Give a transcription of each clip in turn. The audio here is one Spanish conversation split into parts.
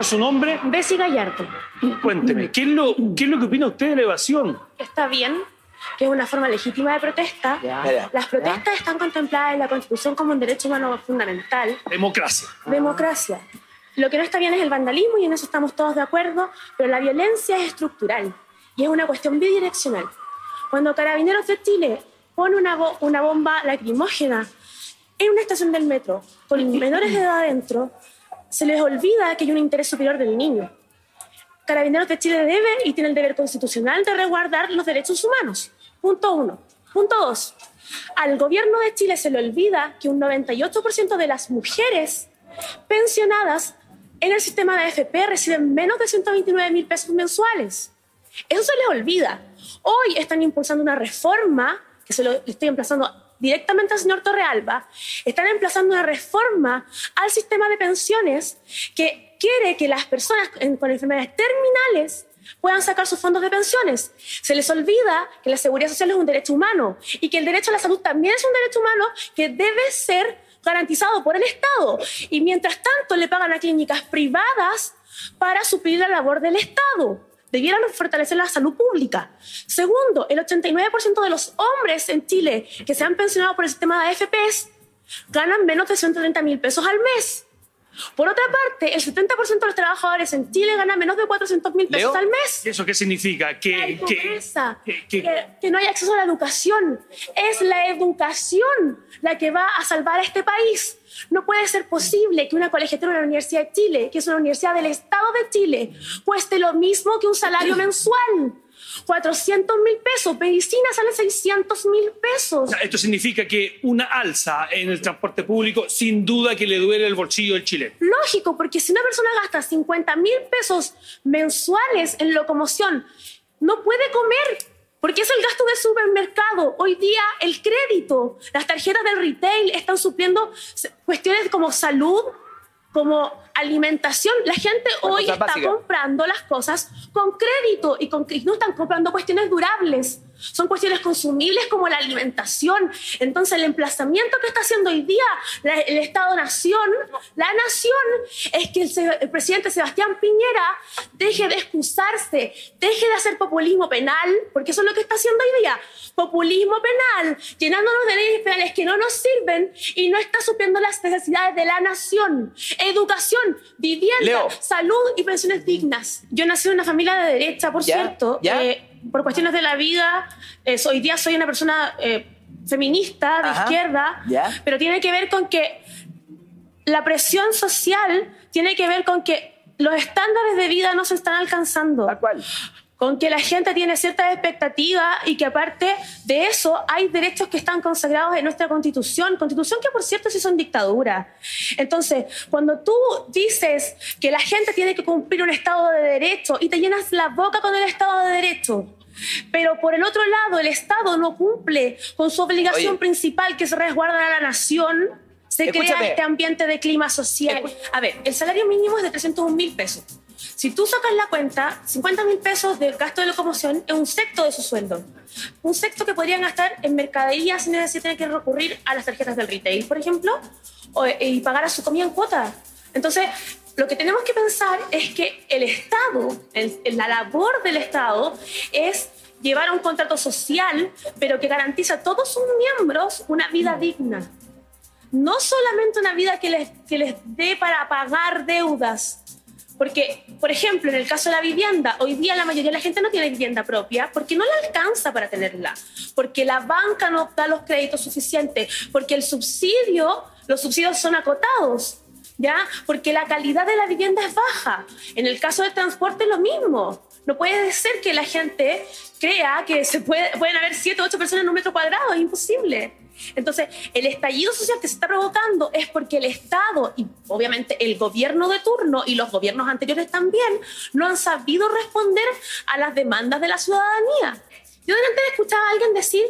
¿Su nombre? Bessie Gallardo. Cuénteme, ¿qué es, lo, ¿qué es lo que opina usted de la evasión? Está bien, que es una forma legítima de protesta. Ya. Las protestas están contempladas en la Constitución como un derecho humano fundamental. Democracia. Democracia. Lo que no está bien es el vandalismo y en eso estamos todos de acuerdo, pero la violencia es estructural y es una cuestión bidireccional. Cuando Carabineros de Chile pone una, bo- una bomba lacrimógena en una estación del metro con menores de edad adentro, se les olvida que hay un interés superior del niño. Carabineros de Chile debe y tiene el deber constitucional de resguardar los derechos humanos. Punto uno. Punto dos. Al gobierno de Chile se le olvida que un 98% de las mujeres pensionadas en el sistema de AFP reciben menos de 129 mil pesos mensuales. Eso se les olvida. Hoy están impulsando una reforma, que se lo estoy emplazando directamente al señor Torrealba, están emplazando una reforma al sistema de pensiones que quiere que las personas con enfermedades terminales puedan sacar sus fondos de pensiones. Se les olvida que la seguridad social es un derecho humano y que el derecho a la salud también es un derecho humano que debe ser garantizado por el Estado. Y mientras tanto le pagan a clínicas privadas para suplir la labor del Estado. Debieran fortalecer la salud pública. Segundo, el 89% de los hombres en Chile que se han pensionado por el sistema de AFPs ganan menos de 130 mil pesos al mes. Por otra parte, el 70% de los trabajadores en Chile ganan menos de 400 mil pesos al mes. ¿Y eso qué significa? Que hay pobreza, que- que- que, que no hay acceso a la educación. Es la educación la que va a salvar a este país. No puede ser posible que una colegiatura de la Universidad de Chile, que es una universidad del Estado de Chile, cueste lo mismo que un salario mensual. 400 mil pesos. Medicina sale 600 mil pesos. esto significa que una alza en el transporte público sin duda que le duele el bolsillo del chileno. Lógico, porque si una persona gasta 50 mil pesos mensuales en locomoción, no puede comer, porque es el gasto del supermercado. Hoy día el crédito, las tarjetas del retail están supliendo cuestiones como salud, como alimentación. La gente hoy está comprando las cosas con crédito y, con, y no están comprando cuestiones durables. Son cuestiones consumibles como la alimentación. Entonces, el emplazamiento que está haciendo hoy día la- el Estado-Nación, la Nación, es que el, presidente Sebastián Piñera deje de excusarse, deje de hacer populismo penal, porque eso es lo que está haciendo hoy día. Populismo penal, llenándonos de leyes penales que no nos sirven y no está supliendo las necesidades de la nación. Educación, vivienda, Leo. salud y pensiones dignas. Yo nací en una familia de derecha, por Ya, cierto. ya. eh, por cuestiones de la vida, eh, hoy día soy una persona eh, feminista, de Ajá. izquierda, Ya. pero tiene que ver con que la presión social tiene que ver con que los estándares de vida no se están alcanzando Tal cual. con que la gente tiene ciertas expectativas y que aparte de eso hay derechos que están consagrados en nuestra constitución, constitución que por cierto sí son dictadura. Entonces, cuando tú dices que la gente tiene que cumplir un Estado de Derecho y te llenas la boca con el Estado de Derecho, pero por el otro lado el Estado no cumple con su obligación Oye. principal que es resguardar a la nación, se crea Escúchame. este ambiente de clima social. A ver, el salario mínimo es de 301 mil pesos. Si tú sacas la cuenta, 50 mil pesos del gasto de locomoción es un sexto de su sueldo. Un sexto que podrían gastar en mercadería sin necesidad de tener que recurrir a las tarjetas del retail, por ejemplo, o- y pagar a su comida en cuota. Entonces, lo que tenemos que pensar es que el Estado, el- la labor del Estado es llevar a un contrato social, pero que garantiza a todos sus miembros una vida digna no solamente una vida que les, que les dé para pagar deudas. Porque, por ejemplo, en el caso de la vivienda, hoy día la mayoría de la gente no tiene vivienda propia porque no le alcanza para tenerla, porque la banca no da los créditos suficientes, porque el subsidio, los subsidios son acotados, ¿ya? Porque la calidad de la vivienda es baja. En el caso del transporte es lo mismo. No puede ser que la gente crea que se puede, pueden haber siete o ocho personas en un metro cuadrado, es imposible. Entonces, el estallido social que se está provocando es porque el Estado y obviamente el gobierno de turno y los gobiernos anteriores también no han sabido responder a las demandas de la ciudadanía. Yo delante escuchaba a alguien decir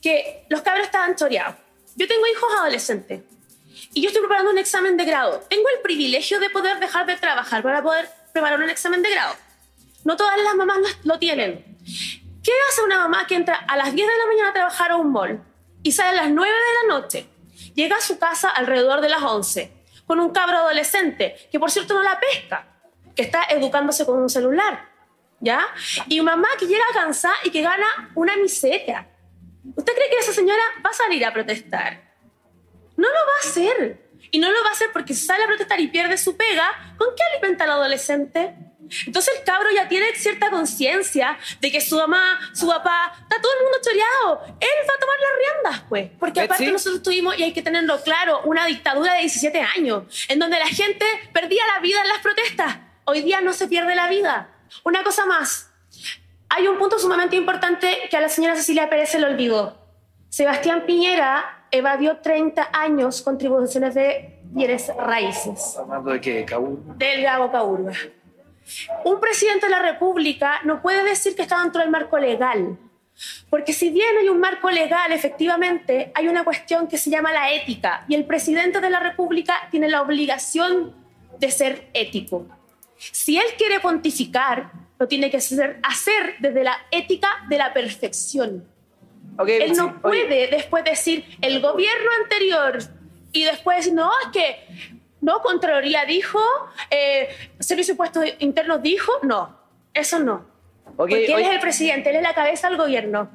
que los cabros estaban choreados. Yo tengo hijos adolescentes y yo estoy preparando un examen de grado. Tengo el privilegio de poder dejar de trabajar para poder preparar un examen de grado. No todas las mamás lo, tienen. ¿Qué hace una mamá que entra a las 10 de la mañana a trabajar a un mall y sale a las 9 de la noche? Llega a su casa alrededor de las 11 con un cabro adolescente que por cierto no la pesca, que está educándose con un celular, ¿ya? Y mamá que llega cansada y que gana una miseria. ¿Usted cree que esa señora va a salir a protestar? Hacer. Y no lo va a hacer porque sale a protestar y pierde su pega, ¿con qué alimenta al adolescente? Entonces el cabro ya tiene cierta conciencia de que su mamá, su papá, está todo el mundo choreado. Él va a tomar las riendas, pues. Porque aparte Betsy. nosotros tuvimos, y hay que tenerlo claro, una dictadura de 17 años, en donde la gente perdía la vida en las protestas. Hoy día no se pierde la vida. Una cosa más. Hay un punto sumamente importante que a la señora Cecilia Pérez se le olvidó. Sebastián Piñera evadió 30 años contribuciones de bienes raíces ¿Hablando de qué, Caú? del Gago. Un presidente de la República no puede decir que está dentro del marco legal, porque si bien hay un marco legal, efectivamente, hay una cuestión que se llama la ética, y el presidente de la República tiene la obligación de ser ético. Si él quiere pontificar, lo tiene que hacer, hacer desde la ética de la perfección. Ok, Él sí, no oye, puede después decir el gobierno anterior y después decir, no, es que no, Contraloría dijo, eh, Servicio de Impuestos Internos dijo, no, eso no. ok, Porque él oye, es el presidente, él es la cabeza del gobierno.